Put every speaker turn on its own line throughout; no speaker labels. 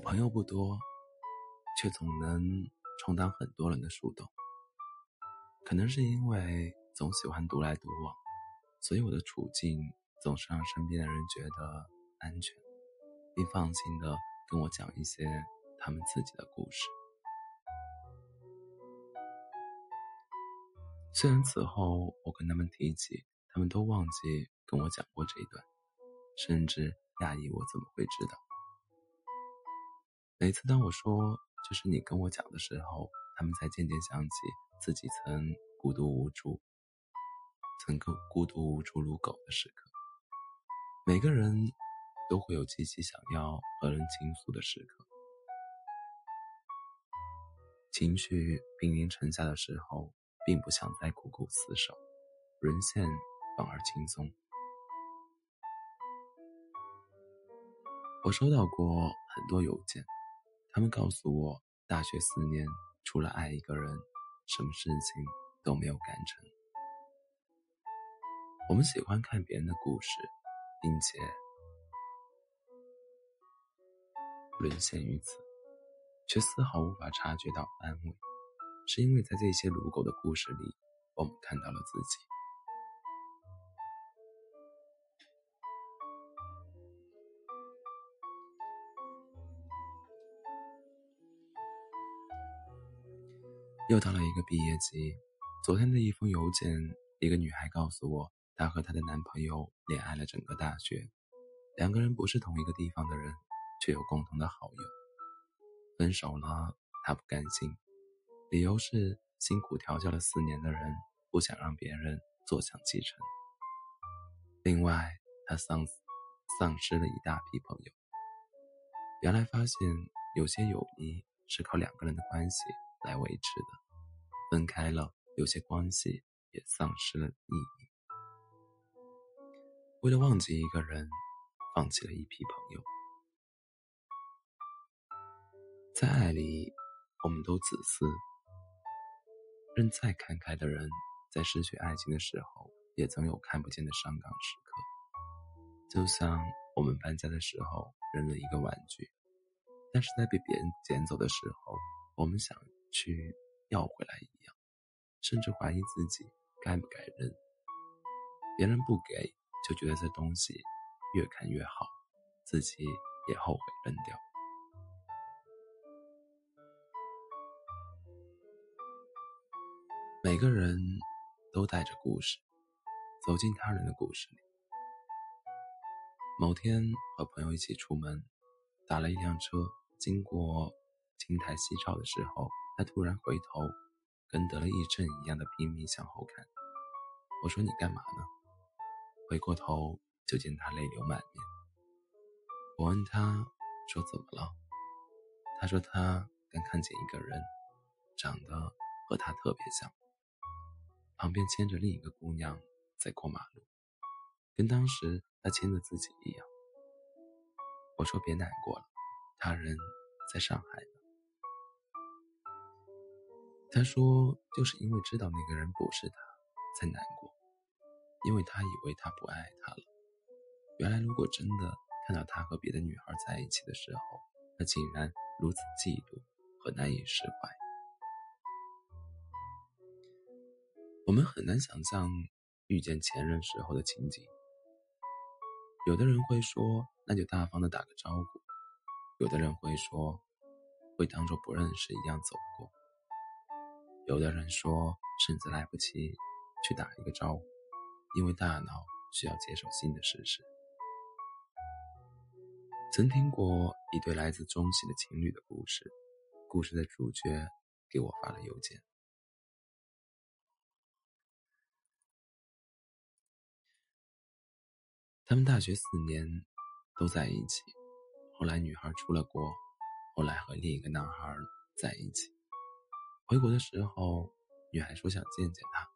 朋友不多，却总能充当很多人的树洞。可能是因为总喜欢独来独往，所以我的处境总是让身边的人觉得安全，并放心的跟我讲一些他们自己的故事。虽然此后我跟他们提起，他们都忘记跟我讲过这一段，甚至讶异我怎么会知道。每次当我说这是你跟我讲的时候，他们才渐渐想起自己曾孤独无助、曾孤孤独无助如狗的时刻。每个人都会有极其想要和人倾诉的时刻，情绪濒临城下的时候，并不想再苦苦厮守，沦陷反而轻松。我收到过很多邮件。他们告诉我，大学四年除了爱一个人，什么事情都没有干成。我们喜欢看别人的故事，并且沦陷于此，却丝毫无法察觉到安慰，是因为在这些如狗的故事里，我们看到了自己。又到了一个毕业季，昨天的一封邮件，一个女孩告诉我，她和她的男朋友恋爱了整个大学，两个人不是同一个地方的人，却有共同的好友。分手了，她不甘心，理由是辛苦调教了四年的人不想让别人坐享其成。另外，她丧丧失了一大批朋友。原来发现有些友谊是靠两个人的关系。来维持的，分开了，有些关系也丧失了意义。为了忘记一个人，放弃了一批朋友。在爱里，我们都自私。任再看开的人，在失去爱情的时候，也总有看不见的伤感时刻。就像我们搬家的时候扔了一个玩具，但是在被别人捡走的时候，我们想。去要回来一样，甚至怀疑自己该不该扔。别人不给，就觉得这东西越看越好，自己也后悔扔掉。每个人都带着故事，走进他人的故事里。某天和朋友一起出门，打了一辆车，经过青苔夕照的时候。他突然回头，跟得了一阵一样的拼命向后看。我说：“你干嘛呢？”回过头就见他泪流满面。我问他说：“怎么了？”他说：“他刚看见一个人，长得和他特别像，旁边牵着另一个姑娘在过马路，跟当时他牵着自己一样。”我说：“别难过了，他人在上海呢。”他说：“就是因为知道那个人不是他，才难过，因为他以为他不爱他了。原来，如果真的看到他和别的女孩在一起的时候，他竟然如此嫉妒和难以释怀。我们很难想象遇见前任时候的情景。有的人会说，那就大方的打个招呼；有的人会说，会当做不认识一样走过。”有的人说，甚至来不及去打一个招呼，因为大脑需要接受新的事实。曾听过一对来自中戏的情侣的故事，故事的主角给我发了邮件。他们大学四年都在一起，后来女孩出了国，后来和另一个男孩在一起。回国的时候，女孩说想见见他，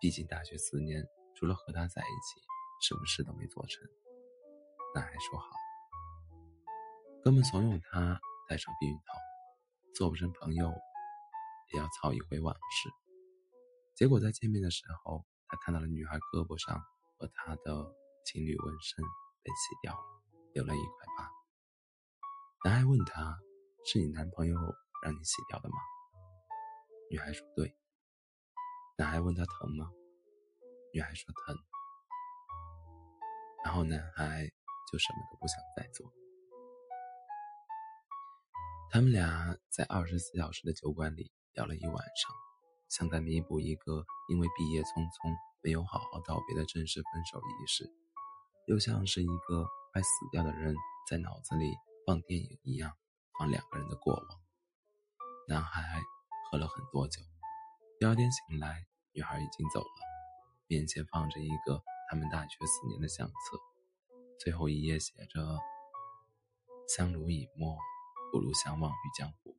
毕竟大学四年除了和他在一起，什么事都没做成。男孩说好，哥们怂恿他带上避孕套，做不成朋友，也要操一回往事。结果在见面的时候，他看到了女孩胳膊上和他的情侣纹身被洗掉了，留了一块疤。男孩问她：“是你男朋友让你洗掉的吗？”女孩说：“对。”男孩问她：“疼吗？”女孩说：“疼。”然后男孩就什么都不想再做。他们俩在二十四小时的酒馆里聊了一晚上，像在弥补一个因为毕业匆匆没有好好道别的正式分手仪式，又像是一个快死掉的人在脑子里放电影一样，放两个人的过往。男孩喝了很多酒，第二天醒来，女孩已经走了，面前放着一个他们大学四年的相册，最后一页写着：“相濡以沫。”不如相忘于江湖。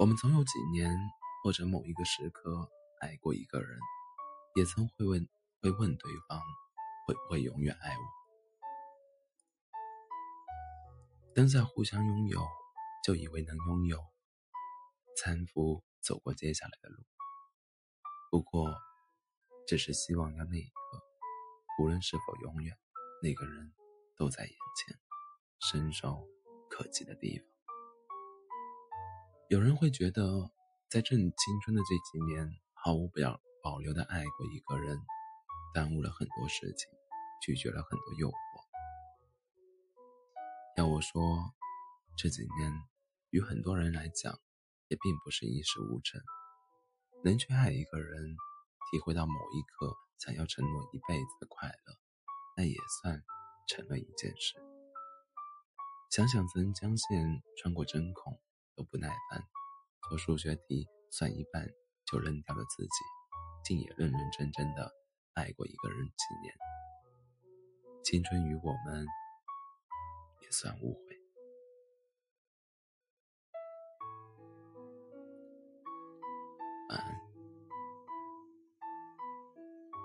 我们总有几年或者某一个时刻爱过一个人，也曾会问会问对方会不会永远爱我。但在互相拥有，就以为能拥有，搀扶走过接下来的路。不过，只是希望要那一刻，无论是否永远，那个人。都在眼前，伸手可及的地方。有人会觉得，在正青春的这几年，毫无表保留的爱过一个人，耽误了很多事情，拒绝了很多诱惑。要我说，这几年，于很多人来讲，也并不是一事无成。能去爱一个人，体会到某一刻想要承诺一辈子的快乐，那也算。成了一件事。想想曾江线穿过针孔都不耐烦，做数学题算一半就扔掉了自己，竟也认认真真的爱过一个人几年。青春于我们也算误会。